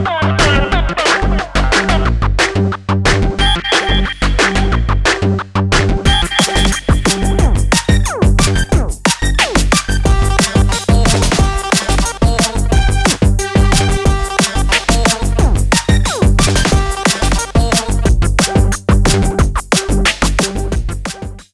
Bye.